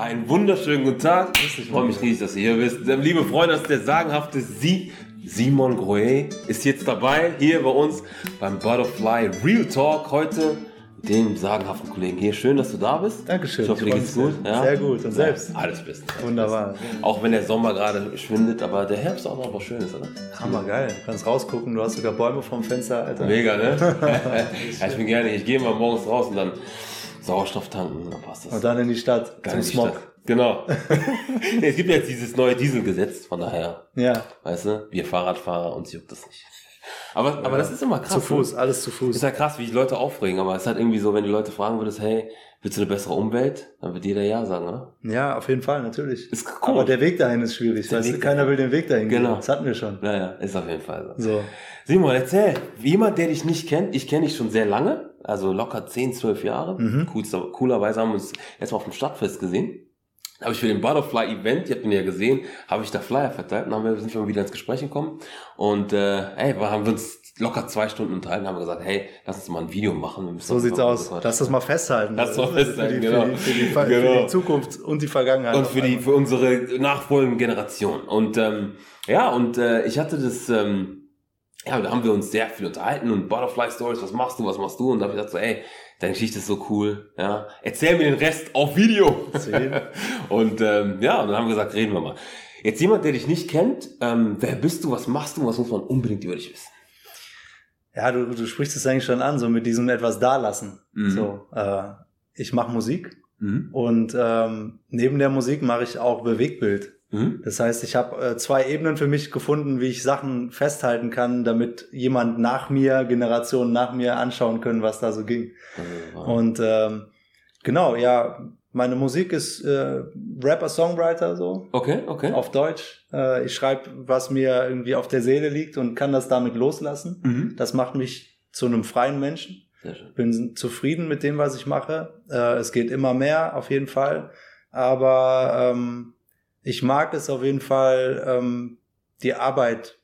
Einen wunderschönen guten Tag. Ich freue mich riesig, dass ihr hier bist. Liebe Freunde, das ist der sagenhafte Sie. Simon Groé ist jetzt dabei, hier bei uns beim Butterfly Real Talk heute. mit Dem sagenhaften Kollegen hier. Schön, dass du da bist. Dankeschön. Ich hoffe, dir geht's gut. sehr. Sehr gut. Und selbst? Ja, alles bestens. Wunderbar. Auch wenn der Sommer gerade schwindet, aber der Herbst auch noch was Schönes, oder? Hammer geil. Du kannst rausgucken, du hast sogar Bäume vom Fenster, Alter. Mega, ne? ja, ich bin gerne. Ich gehe mal morgens raus und dann Sauerstoff tanken, dann passt das. Und dann in die Stadt Gar zum Smog. Stadt. Genau. es gibt jetzt dieses neue Dieselgesetz, von daher, Ja, weißt du, wir Fahrradfahrer, uns juckt das nicht. Aber, aber das ist immer krass. zu Fuß, Ne? alles zu Ist Fuß. ja krass, wie die Leute aufregen, aber es ist halt irgendwie so, wenn die Leute fragen würdest, hey, willst du eine bessere Umwelt? Dann wird jeder Ja sagen, oder? Ja, auf jeden Fall, natürlich. Ist cool. Aber der Weg dahin ist schwierig. Der Weißt du, Weg keiner will den Weg dahin gehen. Genau. Das hatten wir schon. Naja, ist auf jeden Fall so. So. Simon, erzähl, wie jemand, der dich nicht kennt, ich kenne dich schon sehr lange, also locker 10, 12 Jahre. Mhm. Coolster, coolerweise haben wir uns erstmal auf dem Stadtfest gesehen. Da habe ich für den Butterfly-Event, ihr habt ihn ja gesehen, habe ich da Flyer verteilt und dann haben wir, sind wir wieder ins Gespräch gekommen. Und äh, ey, wir haben uns locker zwei Stunden unterhalten, haben gesagt, hey, lass uns mal ein Video machen. Wir So sieht's aus. Lass das mal festhalten. Lass das mal festhalten, für die, genau. Für die, für die, für Genau. die Zukunft und die Vergangenheit. Und für die, für unsere nachfolgende Generation. Und ähm, ja, und äh, ich hatte das, ähm, ja, da haben wir uns sehr viel unterhalten und Butterfly Stories, was machst du, was machst du? Und da habe ich gesagt so, ey, deine Geschichte ist so cool, ja, erzähl mir den Rest auf Video. Und ähm, ja, und dann haben wir gesagt, reden wir mal. Jetzt jemand, der dich nicht kennt, ähm, wer bist du, was machst du, was muss man unbedingt über dich wissen? Ja, du, du sprichst es eigentlich schon an, so mit diesem etwas dalassen. Mhm. So, äh, ich mache Musik Mhm. und ähm, neben der Musik mache ich auch Bewegtbild. Mhm. Das heißt, ich habe äh, zwei Ebenen für mich gefunden, wie ich Sachen festhalten kann, damit jemand nach mir, Generationen nach mir anschauen können, was da so ging. Also, Und ähm, genau, ja, meine Musik ist äh, Rapper-Songwriter so okay, okay. auf Deutsch. Äh, ich schreibe, was mir irgendwie auf der Seele liegt und kann das damit loslassen. Mhm. Das macht mich zu einem freien Menschen. Bin zufrieden mit dem, was ich mache. Äh, es geht immer mehr, auf jeden Fall. Aber ähm, ich mag es auf jeden Fall, ähm, die Arbeit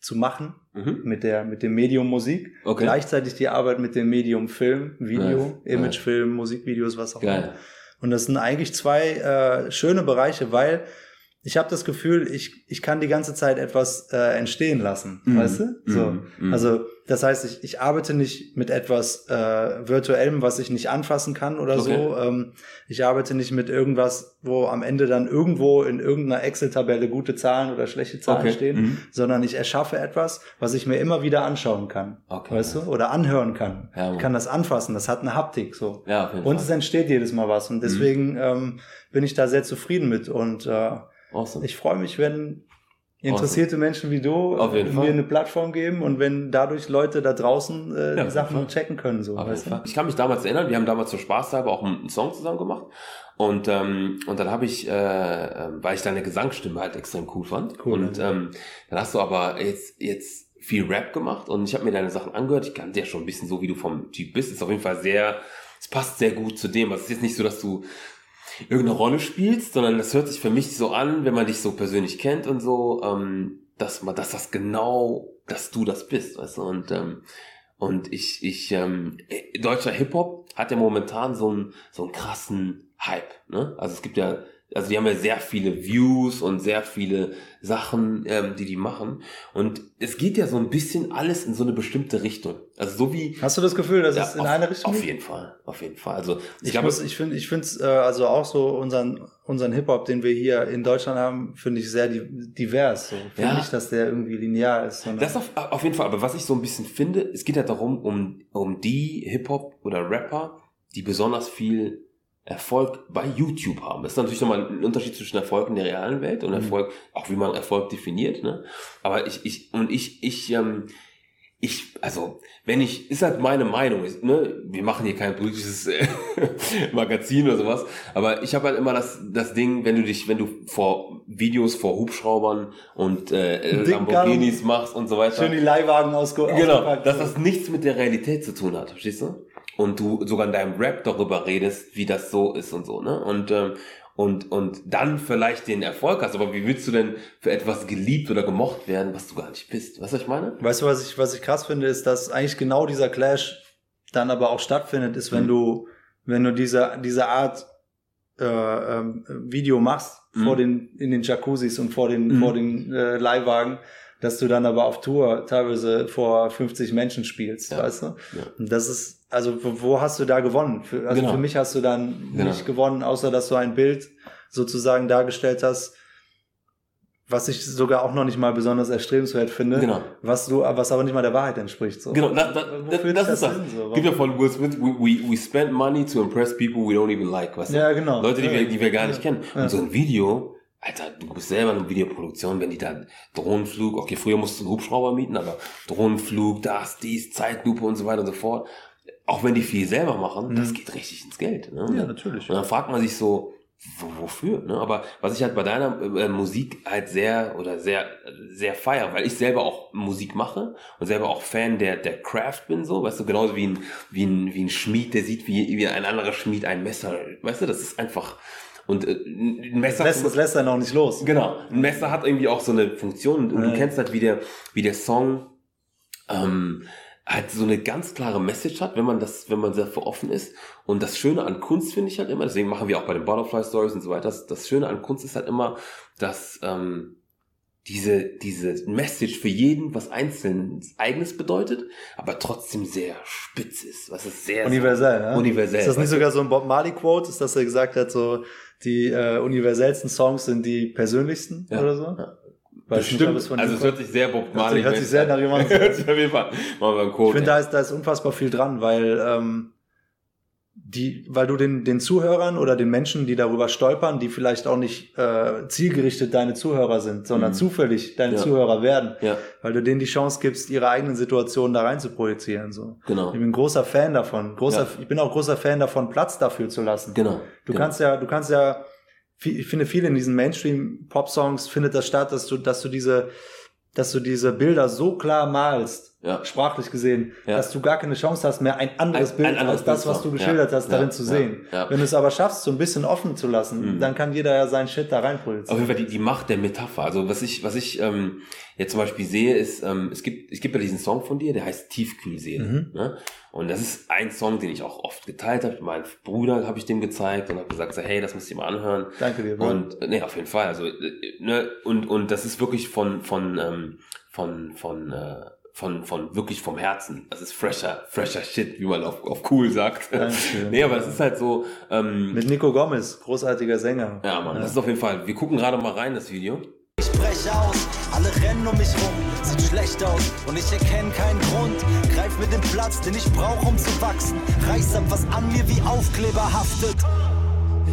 zu machen Mhm. mit der mit dem Medium Musik. Okay. Gleichzeitig die Arbeit mit dem Medium Film, Video, Nice, Imagefilm, Musikvideos, was auch immer. Und das sind eigentlich zwei äh, schöne Bereiche, weil ich habe das Gefühl, ich, ich kann die ganze Zeit etwas äh, entstehen lassen, Mhm. weißt du? So. Mhm. Mhm. Also das heißt, ich, ich arbeite nicht mit etwas äh, virtuellem, was ich nicht anfassen kann oder Okay. so. Ähm, ich arbeite nicht mit irgendwas, wo am Ende dann irgendwo in irgendeiner Excel-Tabelle gute Zahlen oder schlechte Zahlen Okay. stehen, Mhm. sondern ich erschaffe etwas, was ich mir immer wieder anschauen kann, Okay. weißt du? Oder anhören kann. Ja, ich kann das anfassen, das hat eine Haptik so. Ja, Und Fall. es entsteht jedes Mal was. Und deswegen ähm, bin ich da sehr zufrieden mit. Und äh, Awesome. ich freue mich, wenn interessierte Menschen wie du äh, mir eine Plattform geben und wenn dadurch Leute da draußen äh, Ja, die Sachen Fall. checken können. So, weißt du? Ich kann mich damals erinnern, wir haben damals zur Spaßhalber auch einen Song zusammen gemacht. Und, ähm, und dann habe ich, äh, äh, weil ich deine Gesangsstimme halt extrem cool fand. Cool, und ähm, dann hast du aber jetzt, jetzt viel Rap gemacht und ich habe mir deine Sachen angehört. Ich kannte ja schon ein bisschen so, wie du vom Typ bist. Ist auf jeden Fall sehr, es passt sehr gut zu dem. Also es ist jetzt nicht so, dass du irgendeine Rolle spielst, sondern das hört sich für mich so an, wenn man dich so persönlich kennt und so, ähm, dass man, dass das genau, dass du das bist, weißt du, und ähm, und ich, ich, ähm, äh, deutscher Hip Hop hat ja momentan so einen so einen krassen Hype, ne? Also es gibt ja, also die haben ja sehr viele Views und sehr viele Sachen, ähm, die die machen und es geht ja so ein bisschen alles in so eine bestimmte Richtung. Also so wie Hast du das Gefühl, dass ja, es in auf, eine Richtung Auf geht? jeden Fall, auf jeden Fall. Also ich, Ich, glaube, muss, ich finde, ich finde es äh, also auch so unseren unseren Hip Hop, den wir hier in Deutschland haben, finde ich sehr di divers. So. Finde Ja. nicht, dass der irgendwie linear ist. Das auf, auf jeden Fall, aber was ich so ein bisschen finde, es geht ja darum, um, um die Hip-Hop oder Rapper, die besonders viel Erfolg bei YouTube haben. Das ist natürlich nochmal ein Unterschied zwischen Erfolg in der realen Welt und Mhm. Erfolg, auch wie man Erfolg definiert, ne? Aber ich, ich, und ich, ich, ähm, ich, also, wenn ich, ist halt meine Meinung, ist, ne, wir machen hier kein politisches äh, Magazin oder sowas, aber ich habe halt immer das, das Ding, wenn du dich, wenn du vor Videos vor Hubschraubern und äh, Lamborghinis machst und so weiter, schön die Leihwagen ausge genau, dass das nichts mit der Realität zu tun hat, verstehst du? Und du sogar in deinem Rap darüber redest, wie das so ist und so, ne? Und ähm, und und dann vielleicht den Erfolg hast, aber wie willst du denn für etwas geliebt oder gemocht werden, was du gar nicht bist? Weißt du, was ich meine? Weißt du, was ich, was ich krass finde, ist, dass eigentlich genau dieser Clash dann aber auch stattfindet, ist, wenn Mhm. du, wenn du diese, diese Art äh, ähm, Video machst Mhm. vor den in den Jacuzzis und vor den Mhm. vor den äh, Leihwagen, dass du dann aber auf Tour teilweise vor 50 Menschen spielst, Ja. weißt du? Ja. Und das ist also wo, hast du da gewonnen? Für, also Genau. für mich hast du dann Genau. nicht gewonnen, außer dass du ein Bild sozusagen dargestellt hast, was ich sogar auch noch nicht mal besonders erstrebenswert finde, Genau. was du was aber nicht mal der Wahrheit entspricht so. Genau, das, das, das, das ist das. hin, so? Gibt ja von Will Smith, we, we, we spend money to impress people we don't even like, weißt du? Ja, genau. Leute, die, Ja. wir, die wir gar nicht kennen. Ja. Und so ein Video, Alter, du bist selber in einer Videoproduktion, wenn die da Drohnenflug, okay, früher musst du einen Hubschrauber mieten, aber Drohnenflug, das, dies, Zeitlupe und so weiter und so fort. Auch wenn die viel selber machen, das geht richtig ins Geld. Ne? Mhm. Ja, natürlich. Und dann fragt man sich so, wo, wofür? Ne? Aber was ich halt bei deiner äh, Musik halt sehr oder sehr sehr feier, weil ich selber auch Musik mache und selber auch Fan der der Craft bin so, weißt du, genauso wie ein wie ein wie ein Schmied, der sieht wie wie ein anderer Schmied ein Messer, weißt du, das ist einfach und äh, ein Messer Das lässt, das lässt er noch nicht los. Genau. Ein Messer hat irgendwie auch so eine Funktion und du kennst halt, wie der, wie der Song ähm, halt so eine ganz klare Message hat, wenn man das, wenn man dafür offen ist. Und das Schöne an Kunst finde ich halt immer, deswegen machen wir auch bei den Butterfly Stories und so weiter, das, das Schöne an Kunst ist halt immer, dass ähm, diese, diese Message für jeden was einzeln eigenes bedeutet, aber trotzdem sehr spitz ist. Was ist sehr Universell, ja? Universell, Ist das nicht sogar so ein Bob Marley Quote? Ist, dass er gesagt hat, so die äh, universellsten Songs sind die persönlichsten Ja. oder so? Ja. Nicht, Bestimmt. es von also es hört sich sehr Bob Hört Marley sich- hört sich sehr nach jemandem an. Hört auf jeden Fall. Machen wir einen Quote. Ich finde, da ist, da ist unfassbar viel dran, weil ähm, die, weil du den, den Zuhörern oder den Menschen, die darüber stolpern, die vielleicht auch nicht äh, zielgerichtet deine Zuhörer sind, sondern Mhm. zufällig deine Ja. Zuhörer werden, Ja, weil du denen die Chance gibst, ihre eigenen Situationen da rein zu projizieren. So. genau. Ich bin ein großer Fan davon. Großer, Ja. Ich bin auch großer Fan davon, Platz dafür zu lassen. Genau. Du genau. kannst ja, du kannst ja, ich finde viel in diesen Mainstream-Pop-Songs findet das statt, dass du, dass du diese, dass du diese Bilder so klar malst, Ja. sprachlich gesehen, Ja. dass du gar keine Chance hast, mehr ein anderes Ein- Bild ein anderes als das, was du geschildert Ja. hast, darin zu sehen. Wenn du es aber schaffst, so ein bisschen offen zu lassen, Mhm. dann kann jeder ja seinen Shit da rein Auf jeden Fall die, die Macht der Metapher. Also was ich, was ich ähm, jetzt zum Beispiel sehe, ist, ähm, es gibt, es gibt ja diesen Song von dir, der heißt Tiefkühlseele. Mhm. Ne? Und das ist ein Song, den ich auch oft geteilt habe. Meinem Bruder habe ich dem gezeigt und habe gesagt, so, hey, das musst du dir mal anhören. Danke dir. Bro. Und nee, auf jeden Fall. Also äh, ne, und und das ist wirklich von von ähm, von von äh, von von wirklich vom Herzen. Das ist fresher fresher Shit, wie man auf, auf cool sagt. Dankeschön. nee, aber das ist halt so. Ähm, Mit Nico Gomez, großartiger Sänger. ja, Mann, das ist auf jeden Fall. Wir gucken gerade mal rein das Video. Ich brech aus, alle rennen um mich rum, sieht schlecht aus und ich erkenne keinen Grund. Greif mir den Platz, den ich brauch, um zu wachsen. Reiß ab, was an mir wie Aufkleber haftet.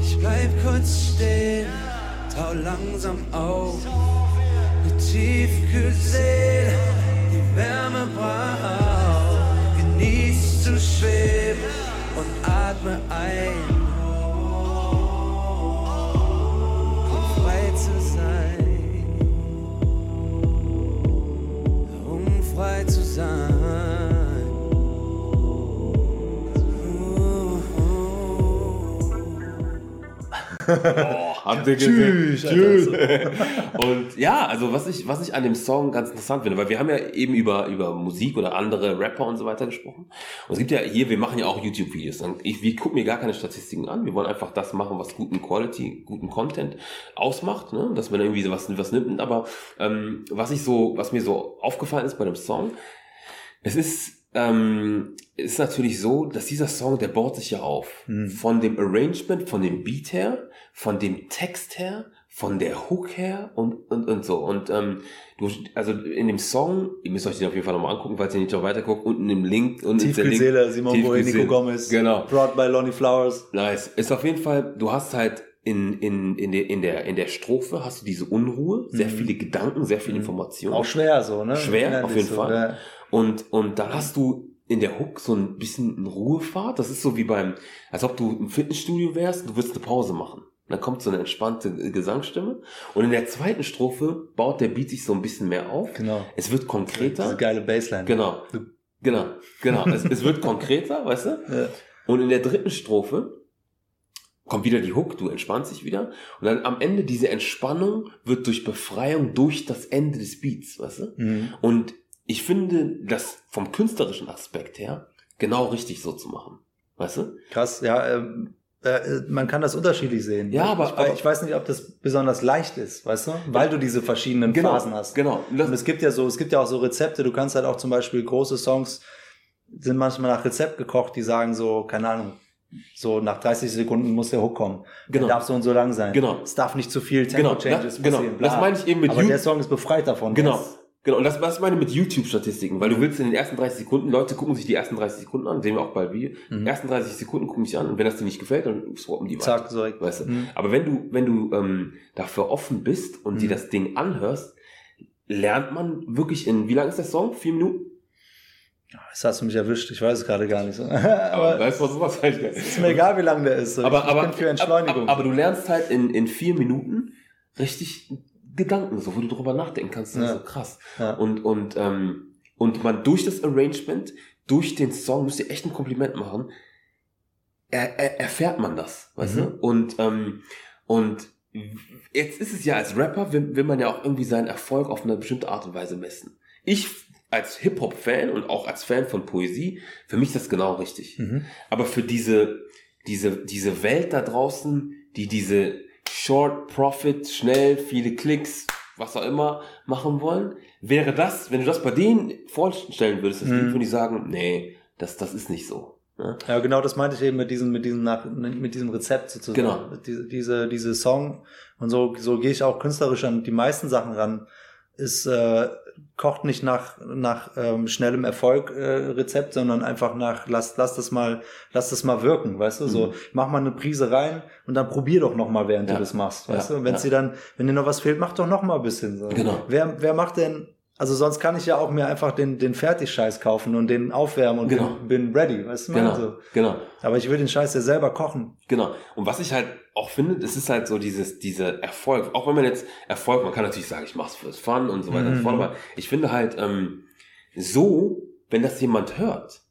Ich bleib kurz stehen, tau langsam auf. Ne Tiefkühlseele, Wärme braucht. Genieß zu schweben und atme ein. Um frei zu sein. Um frei zu sein. Oh, habt ihr Tschüss, Tschüss. Alter. Und ja, also was ich, was ich an dem Song ganz interessant finde, weil wir haben ja eben über, über Musik oder andere Rapper und so weiter gesprochen. Und es gibt ja hier, wir machen ja auch YouTube-Videos. Ich, wir gucken mir gar keine Statistiken an. Wir wollen einfach das machen, was guten Quality, guten Content ausmacht, ne? dass man irgendwie sowas was nimmt. Aber ähm, was ich so, was mir so aufgefallen ist bei dem Song, es ist, ähm, ist natürlich so, dass dieser Song, der baut sich ja auf. Hm. Von dem Arrangement, von dem Beat her, von dem Text her, von der Hook her und, und, und so. Und ähm, du, also in dem Song, ihr müsst euch den auf jeden Fall nochmal angucken, falls ihr nicht noch weiter guckt, unten im Link. Link. Tiefkühlseele, Simon Boe. Nico Gomez. Genau. Brought by Lonnie Flowers. Nice. Ist auf jeden Fall, du hast halt in, in, in, der, in, der, in der Strophe hast du diese Unruhe, sehr Mhm. viele Gedanken, sehr viel Information. Auch schwer so, ne? Schwer, auf jeden so, Fall. Ja. Und, und dann hast du in der Hook so ein bisschen Ruhefahrt. Das ist so wie beim, als ob du im Fitnessstudio wärst, du würdest eine Pause machen. Dann kommt so eine entspannte Gesangsstimme. Und in der zweiten Strophe baut der Beat sich so ein bisschen mehr auf. Genau. Es wird Diese konkreter. geile Bassline. Genau. Genau. Genau. Es, es wird konkreter, weißt du? Ja. Und in der dritten Strophe kommt wieder die Hook, du entspannst dich wieder. Und dann am Ende diese Entspannung wird durch Befreiung durch das Ende des Beats, weißt du? Mhm. Und ich finde das vom künstlerischen Aspekt her genau richtig so zu machen. Weißt du? Krass, ja, ähm, äh, man kann das unterschiedlich sehen. Ja, aber- ich, aber- ich weiß nicht, ob das besonders leicht ist, weißt du? Weil du diese verschiedenen Genau, Phasen hast. genau. Und es gibt ja so, es gibt ja auch so Rezepte, du kannst halt auch zum Beispiel große Songs sind manchmal nach Rezept gekocht, die sagen so, keine Ahnung, so nach 30 Sekunden muss der Hook kommen. Genau. Der darf so und so lang sein. Genau. Es darf nicht zu viel Genau, Tempo-Changes das- genau. passieren. Das meine ich eben mit Aber You- der Song ist befreit davon. Genau. Ist- Genau, und das, was ich meine mit YouTube-Statistiken, weil du willst in den ersten 30 Sekunden, Leute gucken sich die ersten 30 Sekunden an, sehen wir auch bald wie, Mhm. ersten 30 Sekunden gucken mich an und wenn das dir nicht gefällt, dann swappen die weiter. Zack, so. Weißt du? Mhm. Aber wenn du, wenn du ähm, dafür offen bist und dir Mhm. das Ding anhörst, lernt man wirklich in, wie lang ist der Song? Vier Minuten? Das hast du mich erwischt, ich weiß es gerade gar nicht so. Aber, Aber weißt du, was sowas halt ist mir egal, wie lang der ist. So. aber, ich aber, bin für Entschleunigung. Aber, aber du lernst halt in, in vier Minuten richtig Gedanken, so wo du drüber nachdenken kannst. Das Ja. ist so krass. ja. Und, und, ähm, und man durch das Arrangement, durch den Song, müsst ihr echt ein Kompliment machen, er, er, erfährt man das, weißt Mhm. du? Und, ähm, und jetzt ist es ja als Rapper, will, will man ja auch irgendwie seinen Erfolg auf eine bestimmte Art und Weise messen. Ich als Hip-Hop-Fan und auch als Fan von Poesie, für mich ist das genau richtig. Mhm. Aber für diese, diese, diese Welt da draußen, die diese Short Profit, schnell, viele Klicks, was auch immer machen wollen, wäre das, wenn du das bei denen vorstellen würdest, das Mhm. Lied, würden die sagen, nee, das, das ist nicht so. Ne? Ja, genau, das meinte ich eben mit diesem, mit diesem, nach, mit diesem Rezept sozusagen. Genau. Diese, diese, diese Song und so, so gehe ich auch künstlerisch an die meisten Sachen ran. Ist, äh, kocht nicht nach, nach ähm, schnellem Erfolg äh, Rezept, sondern einfach nach, lass, lass das mal, lass das mal wirken, weißt du? So, Mhm. mach mal eine Prise rein und dann probier doch noch mal, während Ja. du das machst, weißt Ja, du? Und wenn ja. dir dann, wenn dir noch was fehlt, mach doch noch mal ein bisschen. So. Genau. Wer, wer macht denn, also sonst kann ich ja auch mir einfach den, den Fertigscheiß kaufen und den aufwärmen und Genau. bin, bin ready, weißt du? Genau, Also, genau, aber ich will den Scheiß ja selber kochen. genau. Und was ich halt auch finde, das ist halt so dieses, dieser Erfolg. Auch wenn man jetzt Erfolg, man kann natürlich sagen, ich mach's fürs Fun und so weiter und so fort, Mhm. aber ich finde halt, ähm, so, wenn das jemand hört,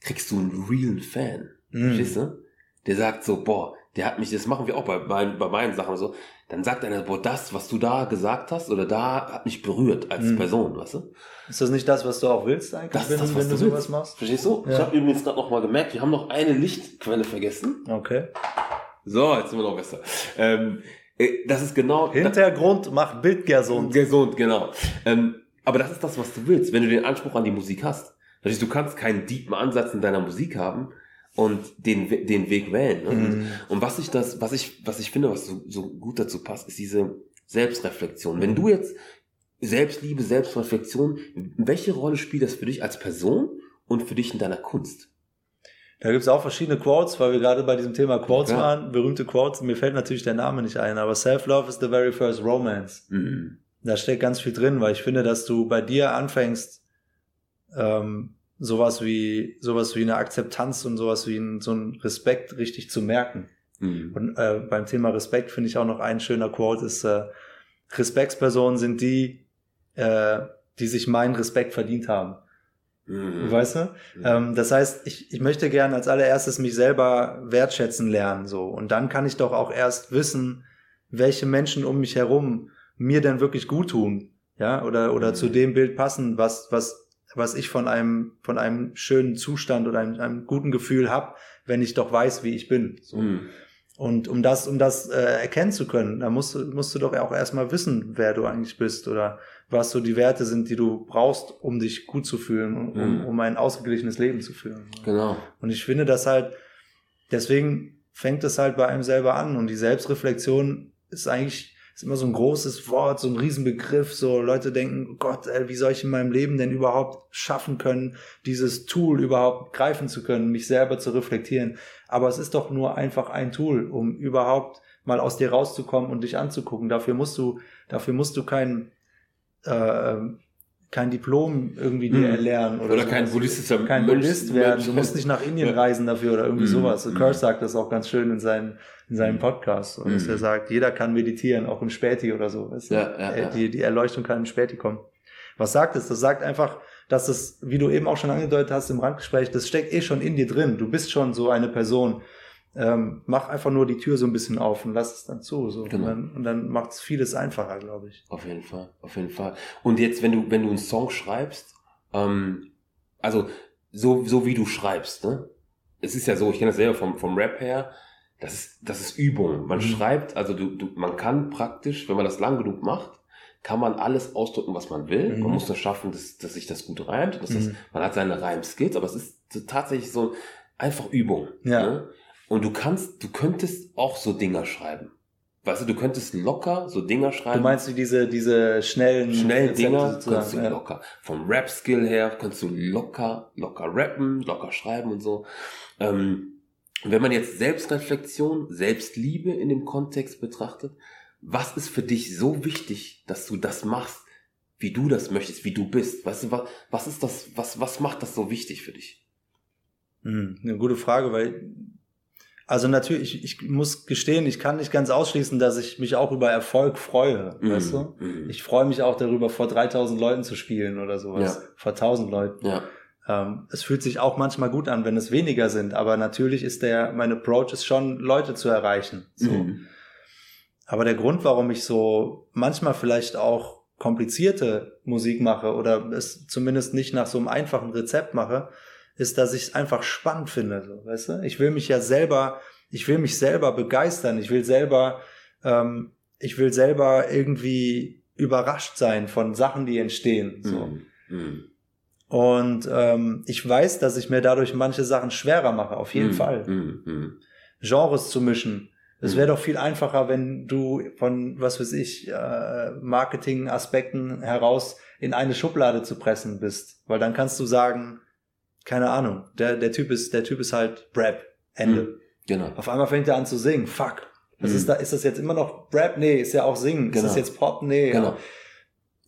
kriegst du einen realen Fan. Mhm. Verstehst du? Der sagt so, boah, der hat mich, das machen wir auch bei, meinen- bei meinen Sachen so. Dann sagt einer, boah, das, was du da gesagt hast oder da hat mich berührt als Mhm. Person, weißt du? Ist das nicht das, was du auch willst eigentlich, Das ist wenn, das, wenn du du sowas machst? Verstehst du? Ich Ja. habe übrigens gerade noch mal gemerkt, wir haben noch eine Lichtquelle vergessen. Okay. So, jetzt sind wir noch besser. Ähm, äh, das ist genau Hintergrund macht Bild gesund. gesund, genau. Ähm, aber das ist das, was du willst, wenn du den Anspruch an die Musik hast. Natürlich, du kannst keinen deepen Ansatz in deiner Musik haben und den, den Weg wählen. Ne? Mhm. Und was ich das, was ich, was ich finde, was so, so gut dazu passt, ist diese Selbstreflexion. Wenn du jetzt Selbstliebe, Selbstreflexion, welche Rolle spielt das für dich als Person und für dich in deiner Kunst? Da gibt's auch verschiedene Quotes, weil wir gerade bei diesem Thema Quotes Ja. waren. Berühmte Quotes. Mir fällt natürlich der Name nicht ein, aber Self-Love is the very first romance. Mhm. Da steckt ganz viel drin, weil ich finde, dass du bei dir anfängst, ähm, sowas wie, sowas wie eine Akzeptanz und sowas wie ein, so ein Respekt richtig zu merken. Mhm. Und äh, beim Thema Respekt finde ich auch noch ein schöner Quote ist, äh, Respektspersonen sind die, äh, die sich meinen Respekt verdient haben. Mhm. Weißt du? Ähm, das heißt, ich, ich möchte gern als allererstes mich selber wertschätzen lernen, so. Und dann kann ich doch auch erst wissen, welche Menschen um mich herum mir denn wirklich gut tun. Ja, oder, oder Mhm. zu dem Bild passen, was, was, was ich von einem, von einem schönen Zustand oder einem, einem guten Gefühl hab, wenn ich doch weiß, wie ich bin. So. Und um das, um das äh, erkennen zu können, da musst du, musst du doch auch erstmal wissen, wer du eigentlich bist oder was so die Werte sind, die du brauchst, um dich gut zu fühlen, um, um, Mhm. um ein ausgeglichenes Leben zu führen. Genau. Und ich finde das halt, deswegen fängt es halt bei einem selber an. Und die Selbstreflexion ist eigentlich, ist immer so ein großes Wort, so ein Riesenbegriff. So Leute denken, oh Gott, ey, wie soll ich in meinem Leben denn überhaupt schaffen können, dieses Tool überhaupt greifen zu können, mich selber zu reflektieren. Aber es ist doch nur einfach ein Tool, um überhaupt mal aus dir rauszukommen und dich anzugucken. Dafür musst du, dafür musst du kein, äh, kein Diplom irgendwie dir Mhm. erlernen oder, Oder kein sowas. buddhistischer kein Buddhist werden. Du musst nicht nach Indien Ja. reisen dafür oder irgendwie Mhm. sowas. Mhm. Kurt sagt das auch ganz schön in, seinen, in seinem Podcast, so, dass Mhm. er sagt, jeder kann meditieren, auch im Späti oder so. Weißt du? Ja, ja, Äh, ja. Die, die Erleuchtung kann im Späti kommen. Was sagt es? Das sagt einfach, dass es, wie du eben auch schon angedeutet hast im Randgespräch, das steckt eh schon in dir drin. Du bist schon so eine Person. Ähm, mach einfach nur die Tür so ein bisschen auf und lass es dann zu. So. Genau. Und dann, und dann macht es vieles einfacher, glaube ich. Auf jeden Fall, auf jeden Fall. Und jetzt, wenn du, wenn du einen Song schreibst, ähm, also so, so wie du schreibst, ne? Es ist ja so, ich kenne das selber vom, vom Rap her, das ist, das ist Übung. Man Mhm. schreibt, also du, du, man kann praktisch, wenn man das lang genug macht, kann man alles ausdrücken, was man will. Mhm. Man muss nur schaffen, dass, dass sich das gut reimt. Dass das, Mhm. man hat seine Reim-Skills, aber es ist tatsächlich so einfach Übung. Ja. Ne? Und du kannst, du könntest auch so Dinger schreiben. Weißt du, du könntest locker so Dinger schreiben. Du meinst wie diese, diese schnellen Schnell Rezepte Dinger kannst du ja. locker. Vom Rap-Skill her kannst du locker, locker rappen, locker schreiben und so. Ähm, wenn man jetzt Selbstreflexion, Selbstliebe in dem Kontext betrachtet, was ist für dich so wichtig, dass du das machst, wie du das möchtest, wie du bist? Weißt du, was, was ist das, was, was macht das so wichtig für dich? Hm, eine gute Frage, weil also natürlich, ich, ich muss gestehen, ich kann nicht ganz ausschließen, dass ich mich auch über Erfolg freue, weißt du? Mhm. Ich freue mich auch darüber, vor 3000 Leuten zu spielen oder sowas, Ja. vor 1000 Leuten. Ja, Ähm, es fühlt sich auch manchmal gut an, wenn es weniger sind, aber natürlich ist der, mein Approach ist schon, Leute zu erreichen. So. Mhm. Aber der Grund, warum ich so manchmal vielleicht auch komplizierte Musik mache oder es zumindest nicht nach so einem einfachen Rezept mache, ist, dass ich es einfach spannend finde. So, weißt du? Ich will mich ja selber, ich will mich selber begeistern. Ich will selber, ähm, ich will selber irgendwie überrascht sein von Sachen, die entstehen. So. Mhm. Mhm. Und ähm, ich weiß, dass ich mir dadurch manche Sachen schwerer mache, auf jeden Mhm. Fall. Mhm. Mhm. Genres zu mischen. Es wäre doch viel einfacher, wenn du von, was weiß ich, äh, Marketing-Aspekten heraus in eine Schublade zu pressen bist. Weil dann kannst du sagen, keine Ahnung, der, der Typ ist, der Typ ist halt Rap. Ende. Mhm. Genau. Auf einmal fängt er an zu singen. Fuck. Was Mhm. ist da, ist das jetzt immer noch Rap? Nee, ist ja auch Singen. Ist Genau. das jetzt Pop? Nee. Genau.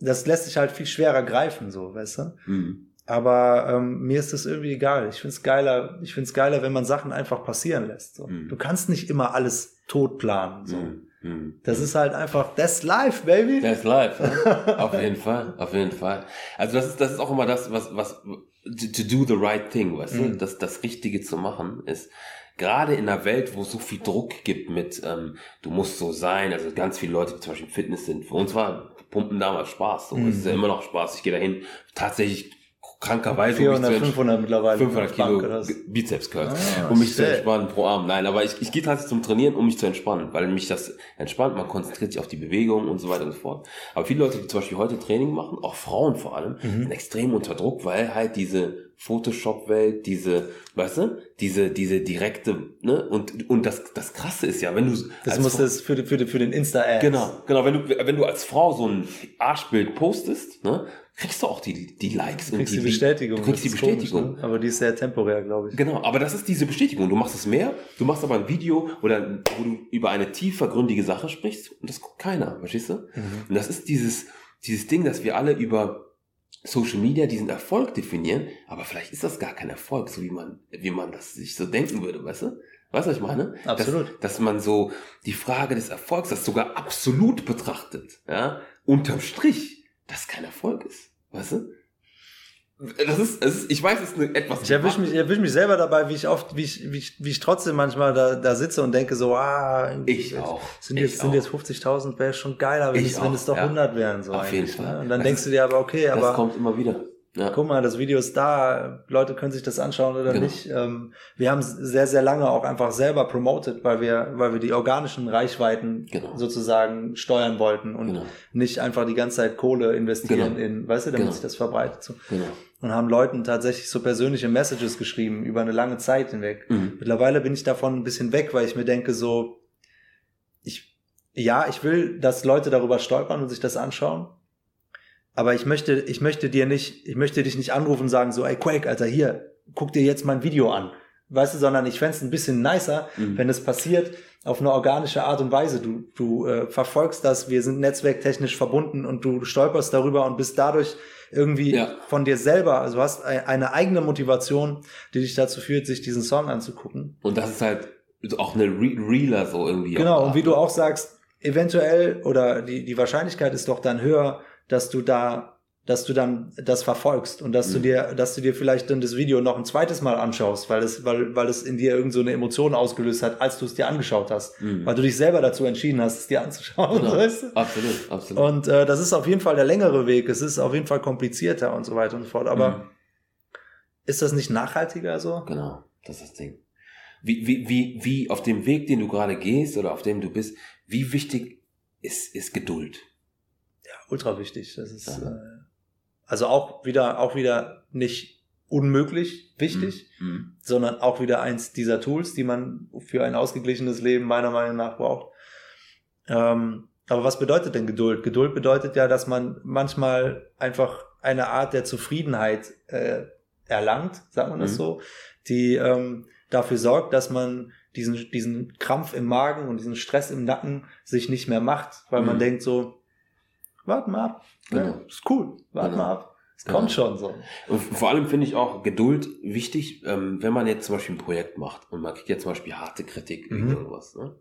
Das lässt sich halt viel schwerer greifen, so, weißt du? Mhm. Aber ähm, mir ist das irgendwie egal. Ich find's geiler, ich find's geiler, wenn man Sachen einfach passieren lässt. So. Mhm. Du kannst nicht immer alles tot planen. So. Mhm. Mhm. Das ist halt einfach, that's life, baby. That's life. Ne? auf jeden Fall, auf jeden Fall. Also das ist, das ist auch immer das, was, was, to, do the right thing, weißt du? Mhm. Das, das Richtige zu machen ist, gerade in einer Welt, wo es so viel Druck gibt mit, ähm, du musst so sein, also ganz viele Leute, die zum Beispiel im Fitness sind, für uns war Pumpen damals Spaß, so. Es ist ja Mhm. immer noch Spaß, ich gehe dahin, tatsächlich krankerweise, um mich 400, zu ents- 500 mittlerweile. 500 auf Bank Kilo. Bizeps Curls, Ah, um mich zu shit. entspannen pro Arm. Nein, aber ich, ich gehe tatsächlich zum Trainieren, um mich zu entspannen, weil mich das entspannt, man konzentriert sich auf die Bewegung und so weiter und so fort. Aber viele Leute, die zum Beispiel heute Training machen, auch Frauen vor allem, Mhm. sind extrem unter Druck, weil halt diese Photoshop-Welt, diese, weißt du, diese, diese direkte, ne, und, und das, das Krasse ist ja, wenn du, Das muss das für, für, für den Insta-Ad. Genau, genau. Wenn du, wenn du als Frau so ein Arschbild postest, ne, kriegst du auch die, die Likes Du kriegst und die Bestätigung. Du kriegst die ist komisch, Bestätigung. ne? Aber die ist sehr temporär, glaube ich. Genau, aber das ist diese Bestätigung. Du machst es mehr, du machst aber ein Video oder wo du über eine tiefergründige Sache sprichst und das guckt keiner, verstehst du? Mhm. Und das ist dieses, dieses Ding, dass wir alle über Social Media diesen Erfolg definieren, aber vielleicht ist das gar kein Erfolg, so wie man, wie man das sich so denken würde, weißt du? Weißt du, was ich meine? Absolut. Dass, dass man so die Frage des Erfolgs, das sogar absolut betrachtet, ja, unterm Strich, das kein Erfolg ist, weißt du? Das ist, es ist ich weiß, es ist eine etwas. Ich erwische mich, ich erwisch mich selber dabei, wie ich oft, wie ich, wie ich, wie ich trotzdem manchmal da, da sitze und denke so, ah, Ich auch. Sind jetzt, sind auch. jetzt 50.000, wäre schon geiler, wenn Ich es, wenn es doch ja. 100 wären. So Auf jeden eigentlich, Fall. Ne? Und dann Das denkst ist- du dir aber, okay, das aber kommt immer wieder. Ja. guck mal, das Video ist da, Leute können sich das anschauen oder Genau. nicht. Ähm, wir haben es sehr, sehr lange auch einfach selber promoted, weil wir, weil wir die organischen Reichweiten Genau. sozusagen steuern wollten und Genau. nicht einfach die ganze Zeit Kohle investieren Genau. in, weißt du, damit Genau. sich das verbreitet. So. Genau. Und haben Leuten tatsächlich so persönliche Messages geschrieben über eine lange Zeit hinweg. Mhm. Mittlerweile bin ich davon ein bisschen weg, weil ich mir denke so, ich, ja, ich will, dass Leute darüber stolpern und sich das anschauen. Aber ich möchte, ich möchte dir nicht, ich möchte dich nicht anrufen und sagen so, ey Quake, Alter, hier, guck dir jetzt mein Video an. Weißt du, sondern ich fänd's ein bisschen nicer, Mhm. wenn es passiert auf eine organische Art und Weise. Du, du äh, verfolgst das, wir sind netzwerktechnisch verbunden und du stolperst darüber und bist dadurch irgendwie Ja. von dir selber, also hast ein- eine eigene Motivation, die dich dazu führt, sich diesen Song anzugucken. Und das ist halt auch eine Re Reeler so irgendwie. Genau, und wie du auch sagst, eventuell oder die, die Wahrscheinlichkeit ist doch dann höher, dass du da, dass du dann das verfolgst und dass du Mhm. dir, dass du dir vielleicht dann das Video noch ein zweites Mal anschaust, weil es, weil, weil es in dir irgend so eine Emotion ausgelöst hat, als du es dir angeschaut hast. Mhm. Weil du dich selber dazu entschieden hast, es dir anzuschauen, Genau. weißt du? Absolut, absolut. Und äh, das ist auf jeden Fall der längere Weg. Es ist auf jeden Fall komplizierter und so weiter und so fort. Aber Mhm. ist das nicht nachhaltiger so? Genau, das ist das Ding. Wie, wie, wie, wie auf dem Weg, den du gerade gehst oder auf dem du bist, wie wichtig ist, ist Geduld? Ultra wichtig. Das ist äh, also auch wieder, auch wieder nicht unmöglich wichtig, Mhm. sondern auch wieder eins dieser Tools, die man für ein ausgeglichenes Leben meiner Meinung nach braucht. Ähm, aber was bedeutet denn Geduld? Geduld bedeutet ja, dass man manchmal einfach eine Art der Zufriedenheit äh, erlangt, sagt man das Mhm. so, die ähm, dafür sorgt, dass man diesen, diesen Krampf im Magen und diesen Stress im Nacken sich nicht mehr macht, weil man Mhm. denkt so, warte mal ab, Genau. ja, ist cool, warte Genau. mal ab, es Genau. kommt schon so. Und vor allem finde ich auch Geduld wichtig, ähm, wenn man jetzt zum Beispiel ein Projekt macht und man kriegt jetzt zum Beispiel harte Kritik Mhm. irgendwas. Ne?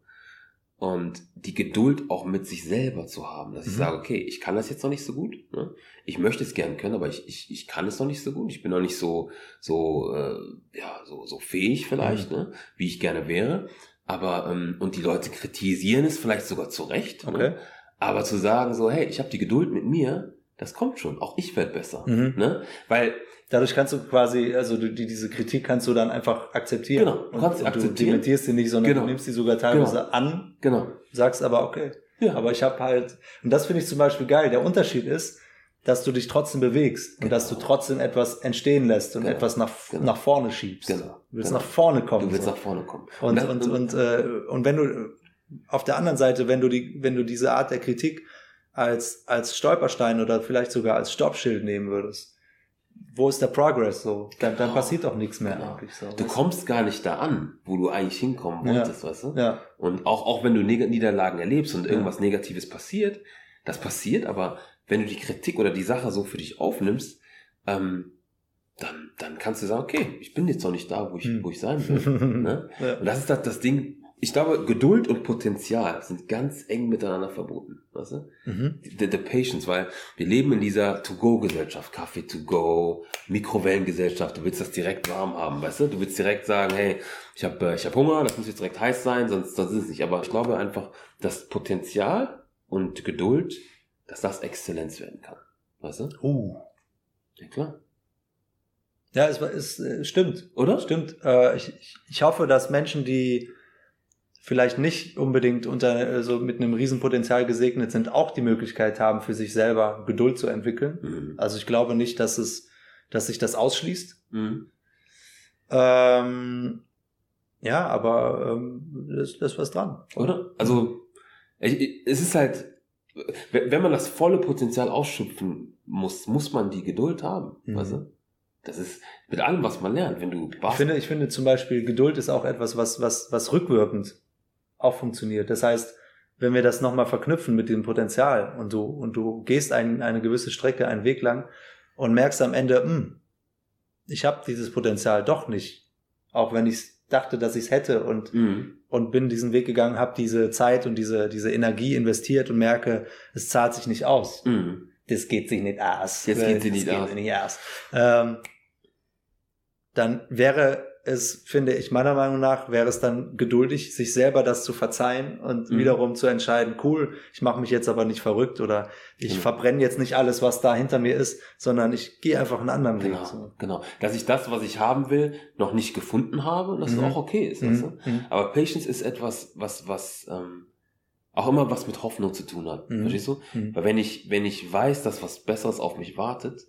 Und die Geduld auch mit sich selber zu haben, dass ich Mhm. sage, okay, ich kann das jetzt noch nicht so gut. Ne? Ich möchte es gern können, aber ich, ich, ich kann es noch nicht so gut. Ich bin noch nicht so, so, äh, ja, so, so fähig vielleicht, Mhm. ne? wie ich gerne wäre. Aber, ähm, und die Leute kritisieren es vielleicht sogar zu Recht. Okay. Ne? Aber zu sagen so, hey, ich habe die Geduld mit mir, das kommt schon. Auch ich werde besser. Mhm. Ne? Weil Dadurch kannst du quasi, also du, die, diese Kritik kannst du dann einfach akzeptieren. Genau, du und, kannst sie und akzeptieren. Du dementierst sie nicht, sondern Genau. du nimmst sie sogar teilweise an, Genau. sagst aber okay. Ja. Aber ich habe halt, und das finde ich zum Beispiel geil. Der Unterschied ist, dass du dich trotzdem bewegst und Genau. dass du trotzdem etwas entstehen lässt und Genau. etwas nach, Genau. nach vorne schiebst. Genau. Du willst Genau. nach vorne kommen. Du willst so. nach vorne kommen. Und, das- und, und, äh, und wenn du auf der anderen Seite, wenn du die, wenn du diese Art der Kritik als, als Stolperstein oder vielleicht sogar als Stoppschild nehmen würdest, wo ist der Progress so? Dann, dann Genau. passiert auch nichts mehr Genau. eigentlich so. du kommst gar nicht da an, wo du eigentlich hinkommen Ja. wolltest, weißt du? Ja, Und auch, auch wenn du Niederlagen erlebst und Ja. irgendwas Negatives passiert, das passiert, aber wenn du die Kritik oder die Sache so für dich aufnimmst, ähm, dann, dann kannst du sagen, okay, ich bin jetzt noch nicht da, wo ich, Hm. wo ich sein will. ne? ja. Und das ist das, das Ding, ich glaube, Geduld und Potenzial sind ganz eng miteinander verbunden. Weißt du? Mhm. the, the patience, weil wir leben in dieser To-Go-Gesellschaft, Kaffee to go, Mikrowellengesellschaft, du willst das direkt warm haben, weißt du? Du willst direkt sagen, hey, ich habe ich hab Hunger, das muss jetzt direkt heiß sein, sonst, sonst ist es nicht. Aber ich glaube einfach, dass Potenzial und Geduld, dass das Exzellenz werden kann. Weißt du? Uh. Ja, klar. Ja, es, es äh, stimmt. Oder? Stimmt. Äh, ich- ich hoffe, dass Menschen, die vielleicht nicht unbedingt unter so mit einem Riesenpotenzial gesegnet sind, auch die Möglichkeit haben, für sich selber Geduld zu entwickeln. Mhm. Also ich glaube nicht, dass es, dass sich das ausschließt. Mhm. Ähm, ja, aber ähm, das, das ist was dran. Oder? Also, ich, es ist halt, wenn wenn man das volle Potenzial ausschöpfen muss, muss man die Geduld haben. Mhm. Weißt du? Das ist mit allem, was man lernt. Wenn du Ich finde, ich finde zum Beispiel, Geduld ist auch etwas, was, was, was rückwirkend auch funktioniert. Das heißt, wenn wir das nochmal verknüpfen mit dem Potenzial und du, und du gehst ein, eine gewisse Strecke, einen Weg lang und merkst am Ende, hm, ich habe dieses Potenzial doch nicht, auch wenn ich dachte, dass ich es hätte und, Mhm. und bin diesen Weg gegangen, habe diese Zeit und diese, diese Energie investiert und merke, es zahlt sich nicht aus. Mhm. Das geht sich nicht aus. Das geht sich nicht geht aus. nicht aus. Ähm, dann wäre es, finde ich, meiner Meinung nach, wäre es dann geduldig, sich selber das zu verzeihen und Mhm. wiederum zu entscheiden, cool, ich mache mich jetzt aber nicht verrückt oder ich Mhm. verbrenne jetzt nicht alles, was da hinter mir ist, sondern ich gehe einfach einen anderen Weg. Genau, So. genau. Dass ich das, was ich haben will, noch nicht gefunden habe und dass Mhm. es auch okay ist. Weißt du? Mhm. Mhm. Aber Patience ist etwas, was, was ähm, auch immer was mit Hoffnung zu tun hat. Mhm. Verstehst du? Weil wenn ich, wenn ich weiß, dass was Besseres auf mich wartet,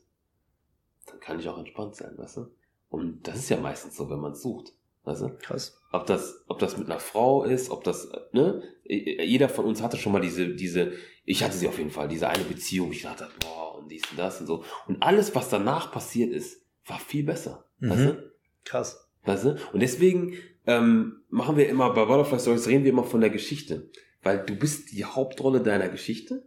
dann kann ich auch entspannt sein, weißt du? Und das ist ja meistens so, wenn man es sucht. Weißt du? Krass. Ob das, ob das mit einer Frau ist, ob das, äh, ne? Jeder von uns hatte schon mal diese, diese, ich hatte sie auf jeden Fall, diese eine Beziehung, ich dachte, boah, und dies und das und so. Und alles, was danach passiert ist, war viel besser. Weißt Mhm. du? Krass. Weißt du? Und deswegen ähm, machen wir immer, bei Butterfly Stories reden wir immer von der Geschichte. Weil du bist die Hauptrolle deiner Geschichte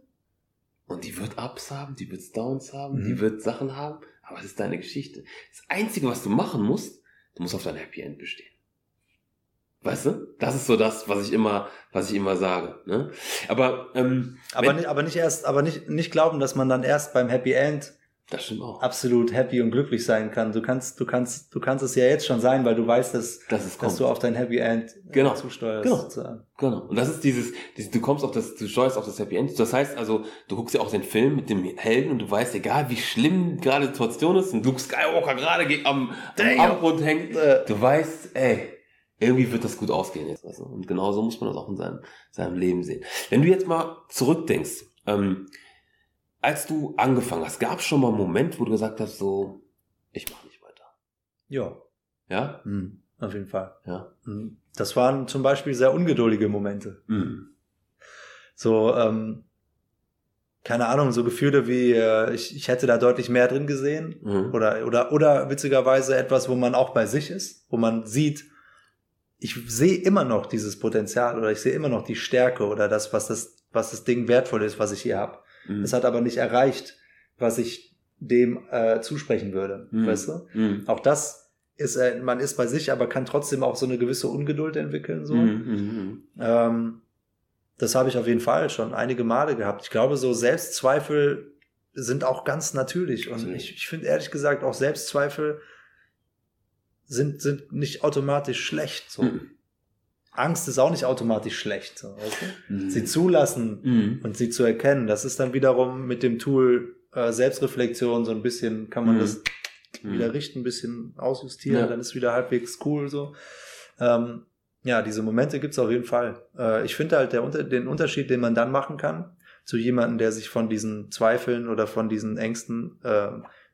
und die wird Ups haben, die wird Downs haben, Mhm. die wird Sachen haben, aber es ist deine Geschichte. Das Einzige, was du machen musst, du musst auf dein Happy End bestehen. Weißt du? Das ist so das, was ich immer, was ich immer sage. Ne? Aber, ähm, Aber, nicht, aber nicht erst, aber nicht, nicht glauben, dass man dann erst beim Happy End das stimmt auch. absolut happy und glücklich sein kann. Du kannst, du kannst, du kannst es ja jetzt schon sein, weil du weißt, dass, Das ist dass du auf dein Happy End äh, Genau. zusteuerst. Genau. sozusagen. Genau. Und das ist dieses, dieses, du kommst auf das, du steuerst auf das Happy End. Das heißt also, du guckst ja auch den Film mit dem Helden und du weißt, egal wie schlimm gerade die Situation ist und Luke Skywalker gerade ge- am, am. Abgrund hängt, Äh. du weißt, ey, irgendwie wird das gut ausgehen jetzt. Du? Und genauso muss man das auch in seinem, seinem Leben sehen. Wenn du jetzt mal zurückdenkst, ähm, als du angefangen hast, gab es schon mal einen Moment, wo du gesagt hast, so, ich mache nicht weiter. Ja, Ja? mhm. auf jeden Fall. Ja. Mhm. Das waren zum Beispiel sehr ungeduldige Momente. Mhm. So, ähm, keine Ahnung, so Gefühle wie, äh, ich, ich hätte da deutlich mehr drin gesehen. Mhm. Oder, oder, oder witzigerweise etwas, wo man auch bei sich ist, wo man sieht, ich sehe immer noch dieses Potenzial oder ich sehe immer noch die Stärke oder das, was das, was das Ding wertvoll ist, was ich hier habe. Mhm. Es hat aber nicht erreicht, was ich dem äh, zusprechen würde. Mhm. Weißt du? Mhm. Auch das ist, äh, man ist bei sich, aber kann trotzdem auch so eine gewisse Ungeduld entwickeln. So. Mhm. Mhm. Ähm, das habe ich auf jeden Fall schon einige Male gehabt. Ich glaube, so Selbstzweifel sind auch ganz natürlich. Und ich, ich finde ehrlich gesagt, auch Selbstzweifel sind, sind nicht automatisch schlecht. So. Mhm. Angst ist auch nicht automatisch schlecht. So, weißt du? Mhm. Sie zulassen Mhm. und sie zu erkennen, das ist dann wiederum mit dem Tool äh, Selbstreflexion so ein bisschen, kann man Mhm. das Mhm. wieder richten, ein bisschen ausjustieren, Ja. dann ist wieder halbwegs cool so. Ähm, ja, diese Momente gibt's auf jeden Fall. Äh, ich finde halt der, den Unterschied, den man dann machen kann, zu jemandem, der sich von diesen Zweifeln oder von diesen Ängsten äh,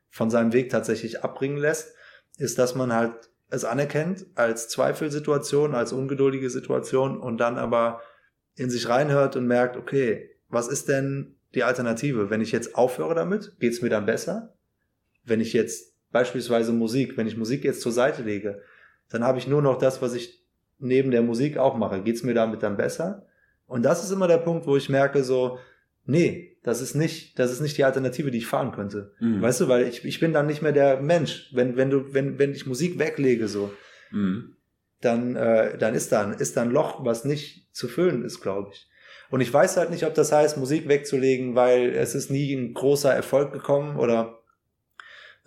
von seinem Weg tatsächlich abbringen lässt, ist, dass man halt es anerkennt als Zweifelsituation, als ungeduldige Situation und dann aber in sich reinhört und merkt, okay, was ist denn die Alternative? Wenn ich jetzt aufhöre damit, geht's mir dann besser? Wenn ich jetzt beispielsweise Musik, wenn ich Musik jetzt zur Seite lege, dann habe ich nur noch das, was ich neben der Musik auch mache. Geht's mir damit dann besser? Und das ist immer der Punkt, wo ich merke so, nee, das ist nicht, das ist nicht die Alternative, die ich fahren könnte. Mhm. Weißt du, weil ich, ich bin dann nicht mehr der Mensch. Wenn, wenn du, wenn, wenn ich Musik weglege, so, Mhm. dann, äh, dann ist da, ein- ist da ein Loch, was nicht zu füllen ist, glaube ich. Und ich weiß halt nicht, ob das heißt, Musik wegzulegen, weil es ist nie ein großer Erfolg gekommen oder